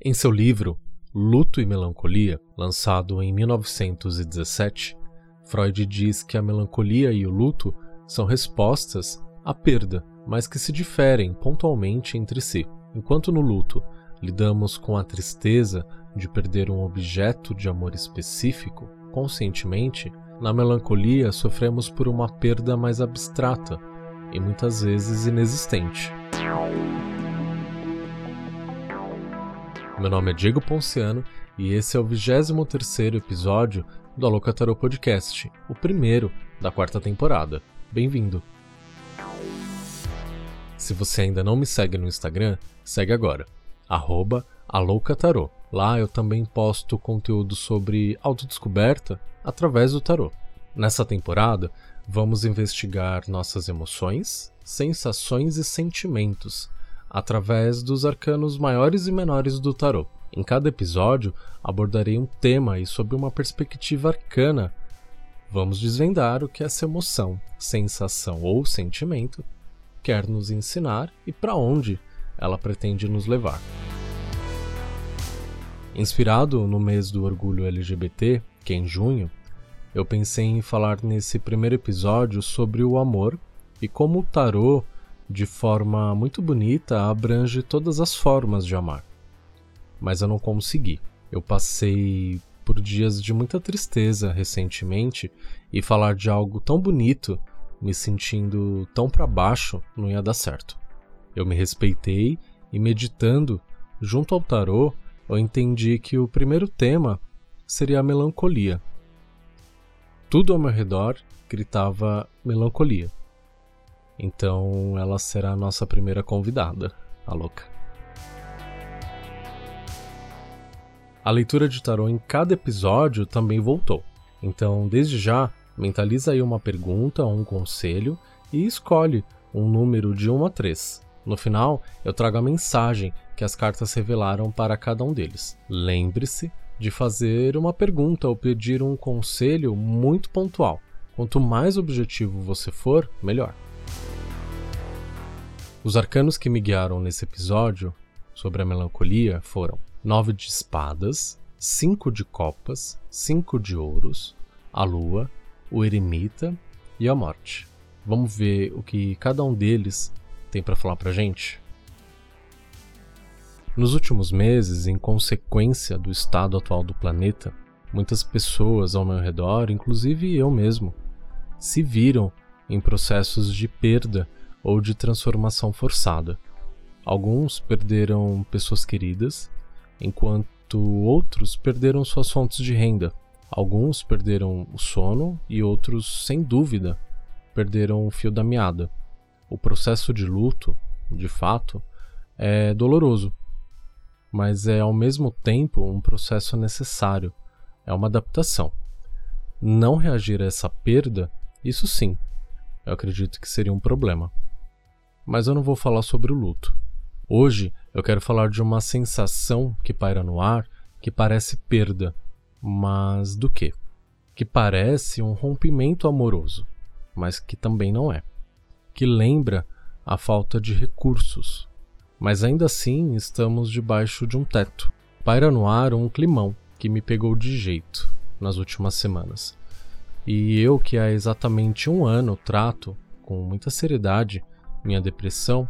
Em seu livro Luto e Melancolia, lançado em 1917, Freud diz que a melancolia e o luto são respostas à perda, mas que se diferem pontualmente entre si. Enquanto no luto lidamos com a tristeza de perder um objeto de amor específico, conscientemente, na melancolia sofremos por uma perda mais abstrata e muitas vezes inexistente. Meu nome é Diego Ponciano e esse é o 23 episódio do Alocatarô Podcast, o primeiro da quarta temporada. Bem-vindo! Se você ainda não me segue no Instagram, segue agora, arroba Alocatarô. Lá eu também posto conteúdo sobre autodescoberta através do tarô. Nessa temporada, vamos investigar nossas emoções, sensações e sentimentos através dos arcanos maiores e menores do tarô. Em cada episódio, abordarei um tema e sob uma perspectiva arcana, vamos desvendar o que essa emoção, sensação ou sentimento quer nos ensinar e para onde ela pretende nos levar. Inspirado no mês do orgulho LGBT, que é em junho, eu pensei em falar nesse primeiro episódio sobre o amor e como o tarô de forma muito bonita, abrange todas as formas de amar. Mas eu não consegui. Eu passei por dias de muita tristeza recentemente e falar de algo tão bonito, me sentindo tão para baixo, não ia dar certo. Eu me respeitei e meditando junto ao tarô, eu entendi que o primeiro tema seria a melancolia. Tudo ao meu redor gritava melancolia. Então ela será a nossa primeira convidada, a louca. A leitura de tarô em cada episódio também voltou. Então, desde já, mentaliza aí uma pergunta ou um conselho e escolhe um número de 1 a 3. No final, eu trago a mensagem que as cartas revelaram para cada um deles. Lembre-se de fazer uma pergunta ou pedir um conselho muito pontual. Quanto mais objetivo você for, melhor. Os arcanos que me guiaram nesse episódio sobre a melancolia foram nove de espadas, cinco de copas, cinco de ouros, a lua, o eremita e a morte. Vamos ver o que cada um deles tem para falar pra gente? Nos últimos meses, em consequência do estado atual do planeta, muitas pessoas ao meu redor, inclusive eu mesmo, se viram em processos de perda ou de transformação forçada. Alguns perderam pessoas queridas, enquanto outros perderam suas fontes de renda. Alguns perderam o sono e outros, sem dúvida, perderam o fio da meada. O processo de luto, de fato, é doloroso, mas é ao mesmo tempo um processo necessário, é uma adaptação. Não reagir a essa perda, isso sim, eu acredito que seria um problema mas eu não vou falar sobre o luto. Hoje eu quero falar de uma sensação que paira no ar que parece perda, mas do que? Que parece um rompimento amoroso, mas que também não é. Que lembra a falta de recursos, mas ainda assim estamos debaixo de um teto. Paira no ar um climão que me pegou de jeito nas últimas semanas. E eu, que há exatamente um ano trato, com muita seriedade, minha depressão,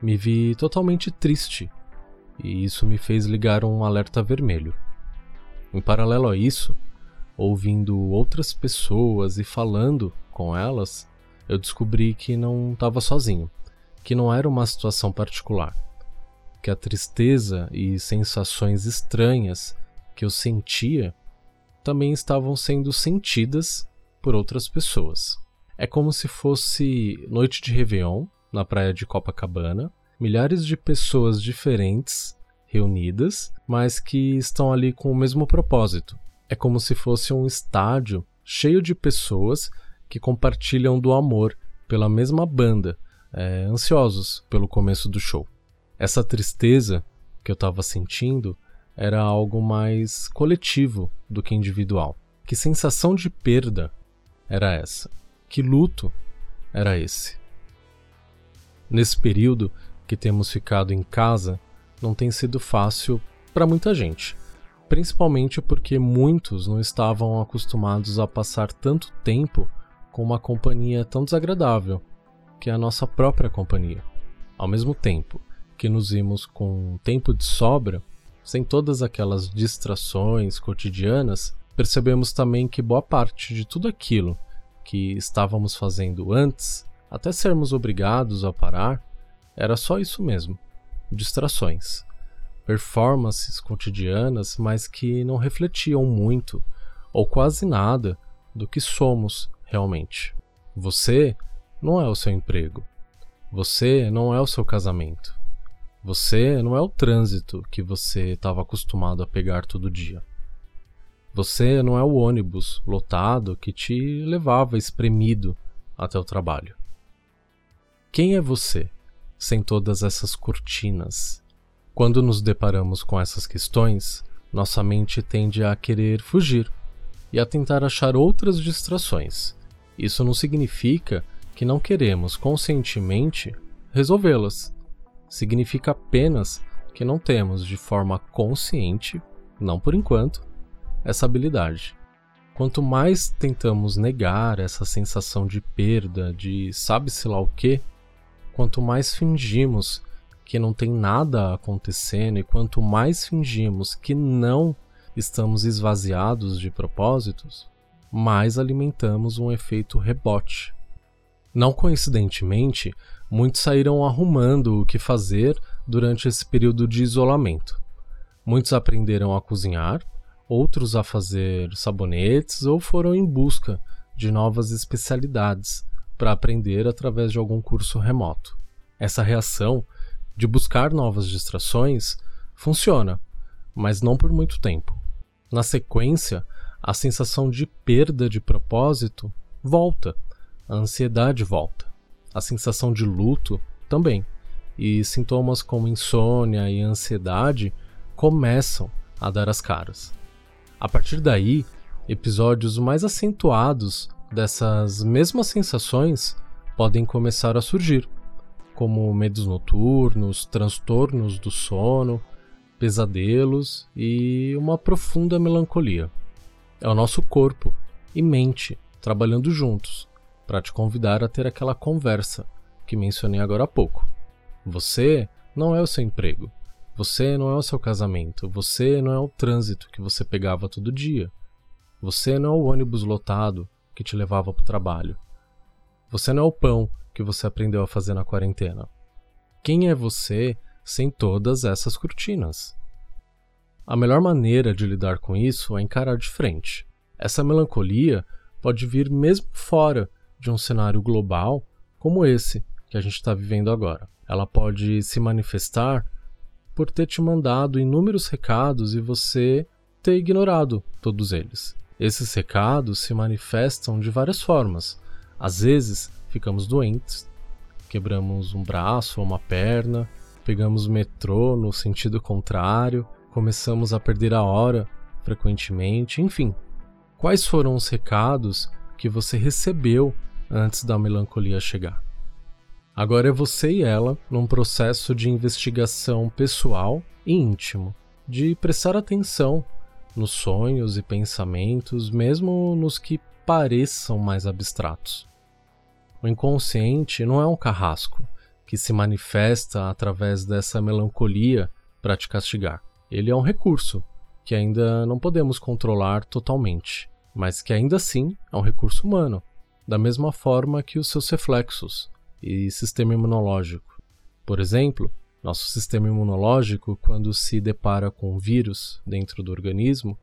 me vi totalmente triste e isso me fez ligar um alerta vermelho. Em paralelo a isso, ouvindo outras pessoas e falando com elas, eu descobri que não estava sozinho, que não era uma situação particular, que a tristeza e sensações estranhas que eu sentia também estavam sendo sentidas por outras pessoas. É como se fosse noite de Réveillon na praia de Copacabana, milhares de pessoas diferentes reunidas, mas que estão ali com o mesmo propósito. É como se fosse um estádio cheio de pessoas que compartilham do amor pela mesma banda, é, ansiosos pelo começo do show. Essa tristeza que eu estava sentindo era algo mais coletivo do que individual. Que sensação de perda era essa? Que luto era esse? Nesse período que temos ficado em casa, não tem sido fácil para muita gente, principalmente porque muitos não estavam acostumados a passar tanto tempo com uma companhia tão desagradável, que é a nossa própria companhia. Ao mesmo tempo que nos vimos com tempo de sobra, sem todas aquelas distrações cotidianas, percebemos também que boa parte de tudo aquilo que estávamos fazendo antes, até sermos obrigados a parar, era só isso mesmo: distrações. Performances cotidianas, mas que não refletiam muito, ou quase nada, do que somos realmente. Você não é o seu emprego. Você não é o seu casamento. Você não é o trânsito que você estava acostumado a pegar todo dia. Você não é o ônibus lotado que te levava espremido até o trabalho. Quem é você sem todas essas cortinas? Quando nos deparamos com essas questões, nossa mente tende a querer fugir e a tentar achar outras distrações. Isso não significa que não queremos conscientemente resolvê-las. Significa apenas que não temos de forma consciente, não por enquanto, essa habilidade. Quanto mais tentamos negar essa sensação de perda, de sabe-se lá o que, quanto mais fingimos que não tem nada acontecendo e quanto mais fingimos que não estamos esvaziados de propósitos, mais alimentamos um efeito rebote. Não coincidentemente, muitos saíram arrumando o que fazer durante esse período de isolamento. Muitos aprenderam a cozinhar, outros a fazer sabonetes ou foram em busca de novas especialidades para aprender através de algum curso remoto. Essa reação de buscar novas distrações funciona, mas não por muito tempo. Na sequência, a sensação de perda de propósito volta, a ansiedade volta, a sensação de luto também, e sintomas como insônia e ansiedade começam a dar as caras. A partir daí, episódios mais acentuados dessas mesmas sensações podem começar a surgir, como medos noturnos, transtornos do sono, pesadelos e uma profunda melancolia. É o nosso corpo e mente trabalhando juntos para te convidar a ter aquela conversa que mencionei agora há pouco. Você não é o seu emprego, você não é o seu casamento, você não é o trânsito que você pegava todo dia, você não é o ônibus lotado que te levava para o trabalho, você não é o pão que você aprendeu a fazer na quarentena. Quem é você sem todas essas cortinas? A melhor maneira de lidar com isso é encarar de frente. Essa melancolia pode vir mesmo fora de um cenário global como esse que a gente está vivendo agora. Ela pode se manifestar por ter te mandado inúmeros recados e você ter ignorado todos eles. Esses recados se manifestam de várias formas. Às vezes, ficamos doentes, quebramos um braço ou uma perna, pegamos o metrô no sentido contrário, começamos a perder a hora frequentemente, enfim. Quais foram os recados que você recebeu antes da melancolia chegar? Agora é você e ela num processo de investigação pessoal e íntimo, de prestar atenção nos sonhos e pensamentos, mesmo nos que pareçam mais abstratos. O inconsciente não é um carrasco que se manifesta através dessa melancolia para te castigar ele é um recurso que ainda não podemos controlar totalmente, mas que ainda assim é um recurso humano, da mesma forma que os seus reflexos e sistema imunológico. Por exemplo, nosso sistema imunológico, quando se depara com um vírus dentro do organismo,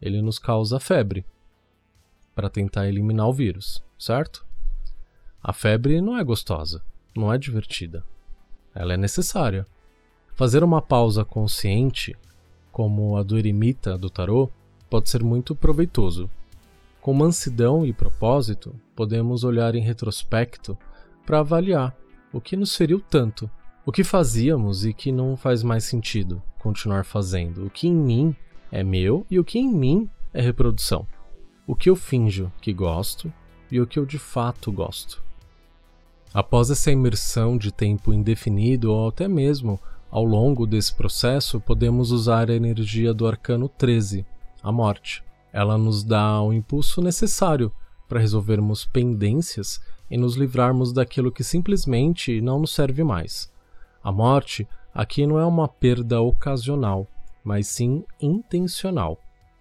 ele nos causa febre para tentar eliminar o vírus, certo? A febre não é gostosa, não é divertida. Ela é necessária. Fazer uma pausa consciente como a do eremita do tarô, pode ser muito proveitoso. Com mansidão e propósito, podemos olhar em retrospecto para avaliar o que nos feriu tanto, o que fazíamos e que não faz mais sentido continuar fazendo, o que em mim é meu e o que em mim é reprodução, o que eu finjo que gosto e o que eu de fato gosto. Após essa imersão de tempo indefinido ou até mesmo ao longo desse processo, podemos usar a energia do arcano 13, a morte. Ela nos dá o impulso necessário para resolvermos pendências e nos livrarmos daquilo que simplesmente não nos serve mais. A morte aqui não é uma perda ocasional, mas sim intencional.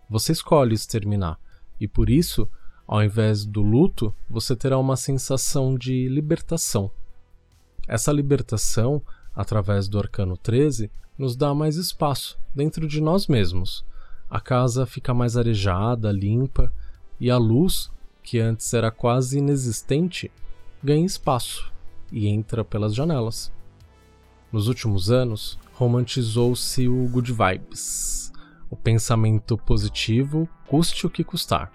Você escolhe exterminar, e por isso, ao invés do luto, você terá uma sensação de libertação. Essa libertação através do arcano 13, nos dá mais espaço dentro de nós mesmos. A casa fica mais arejada, limpa, e a luz, que antes era quase inexistente, ganha espaço e entra pelas janelas. Nos últimos anos, romantizou-se o good vibes, o pensamento positivo, custe o que custar.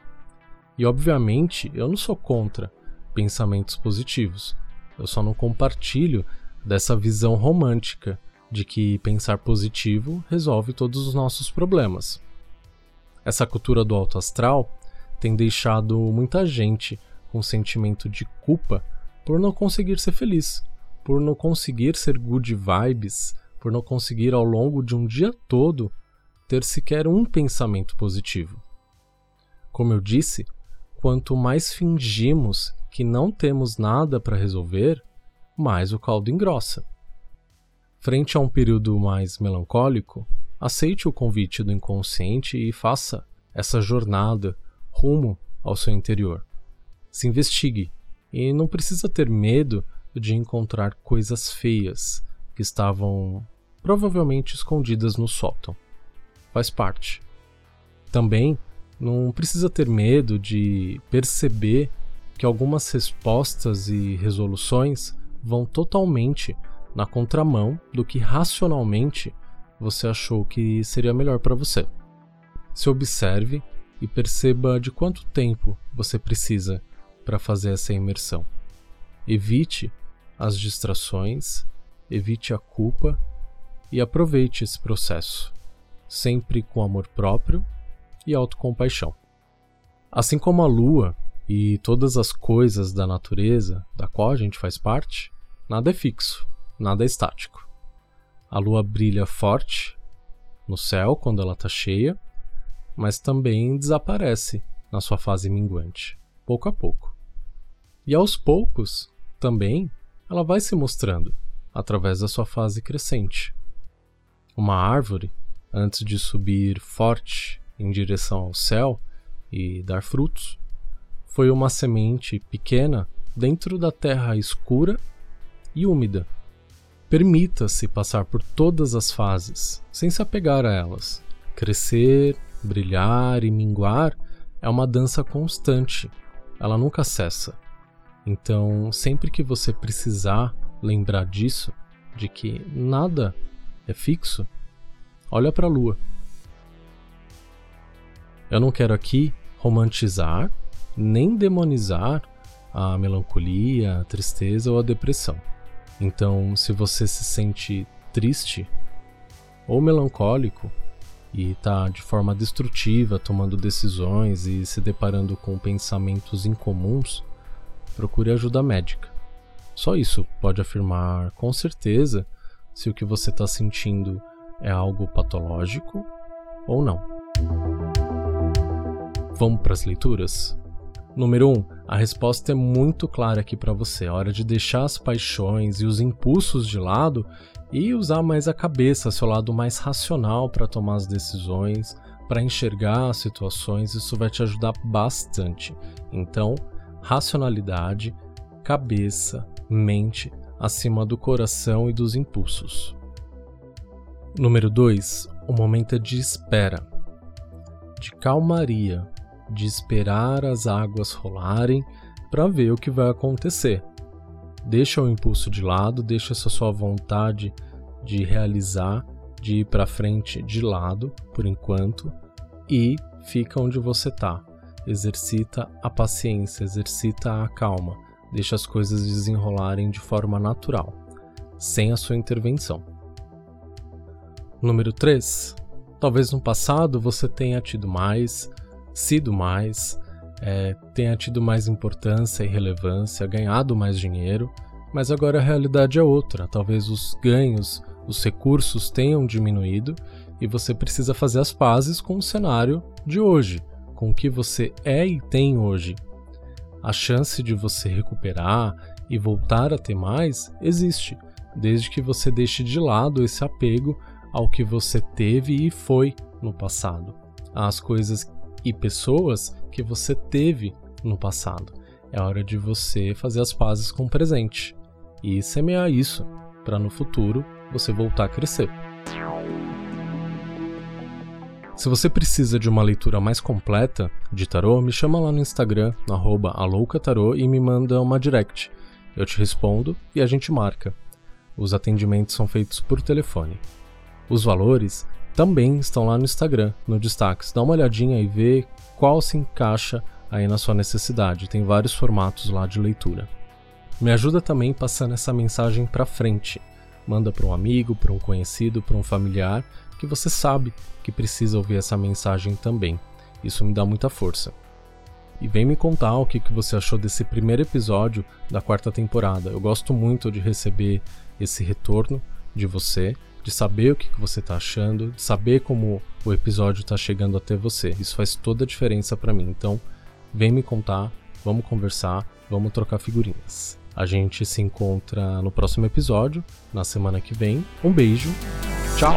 E obviamente eu não sou contra pensamentos positivos, eu só não compartilho dessa visão romântica de que pensar positivo resolve todos os nossos problemas. Essa cultura do alto astral tem deixado muita gente com sentimento de culpa por não conseguir ser feliz, por não conseguir ser good vibes, por não conseguir ao longo de um dia todo ter sequer um pensamento positivo. Como eu disse, quanto mais fingimos que não temos nada para resolver, mais o caldo engrossa. Frente a um período mais melancólico, aceite o convite do inconsciente e faça essa jornada rumo ao seu interior. Se investigue e não precisa ter medo de encontrar coisas feias que estavam provavelmente escondidas no sótão. Faz parte. Também não precisa ter medo de perceber que algumas respostas e resoluções vão totalmente na contramão do que racionalmente você achou que seria melhor para você. Se observe e perceba de quanto tempo você precisa para fazer essa imersão. Evite as distrações, evite a culpa e aproveite esse processo, sempre com amor próprio e autocompaixão. Assim como a lua e todas as coisas da natureza da qual a gente faz parte, Nada é fixo, nada é estático. A lua brilha forte no céu quando ela está cheia, mas também desaparece na sua fase minguante, pouco a pouco. E aos poucos, também, ela vai se mostrando através da sua fase crescente. Uma árvore, antes de subir forte em direção ao céu e dar frutos, foi uma semente pequena dentro da terra escura e úmida. Permita-se passar por todas as fases, sem se apegar a elas. Crescer, brilhar e minguar é uma dança constante, ela nunca cessa. Então, sempre que você precisar lembrar disso, de que nada é fixo, olha para a lua. Eu não quero aqui romantizar nem demonizar a melancolia, a tristeza ou a depressão. Então, se você se sente triste ou melancólico e está de forma destrutiva tomando decisões e se deparando com pensamentos incomuns, procure ajuda médica. Só isso pode afirmar com certeza se o que você está sentindo é algo patológico ou não. Vamos para as leituras? Número 1. Um, a resposta é muito clara aqui para você. É hora de deixar as paixões e os impulsos de lado e usar mais a cabeça, seu lado mais racional para tomar as decisões, para enxergar as situações. Isso vai te ajudar bastante. Então, racionalidade, cabeça, mente acima do coração e dos impulsos. Número 2. O momento é de espera, de calmaria de esperar as águas rolarem para ver o que vai acontecer. Deixa o impulso de lado, deixa essa sua vontade de realizar, de ir para frente de lado por enquanto e fica onde você está. Exercita a paciência, exercita a calma, deixa as coisas desenrolarem de forma natural, sem a sua intervenção. Número 3. Talvez no passado você tenha tido mais, sido mais, é, tenha tido mais importância e relevância, ganhado mais dinheiro, mas agora a realidade é outra. Talvez os ganhos os recursos tenham diminuído e você precisa fazer as pazes com o cenário de hoje, com o que você é e tem hoje. A chance de você recuperar e voltar a ter mais existe, desde que você deixe de lado esse apego ao que você teve e foi no passado, às coisas e pessoas que você teve no passado. É hora de você fazer as pazes com o presente e semear isso para no futuro você voltar a crescer. Se você precisa de uma leitura mais completa de tarô, me chama lá no Instagram, aloucatarô e me manda uma direct. Eu te respondo e a gente marca. Os atendimentos são feitos por telefone. Os valores também estão lá no Instagram, no destaques. Dá uma olhadinha e vê qual se encaixa aí na sua necessidade. Tem vários formatos lá de leitura. Me ajuda também passando essa mensagem para frente. Manda para um amigo, para um conhecido, para um familiar que você sabe que precisa ouvir essa mensagem também. Isso me dá muita força. E vem me contar o que, que você achou desse primeiro episódio da quarta temporada. Eu gosto muito de receber esse retorno de você, de saber o que, você está achando, de saber como o episódio está chegando até você. Isso faz toda a diferença para mim. Então, vem me contar, vamos conversar, vamos trocar figurinhas. A gente se encontra no próximo episódio, na semana que vem. Um beijo, tchau!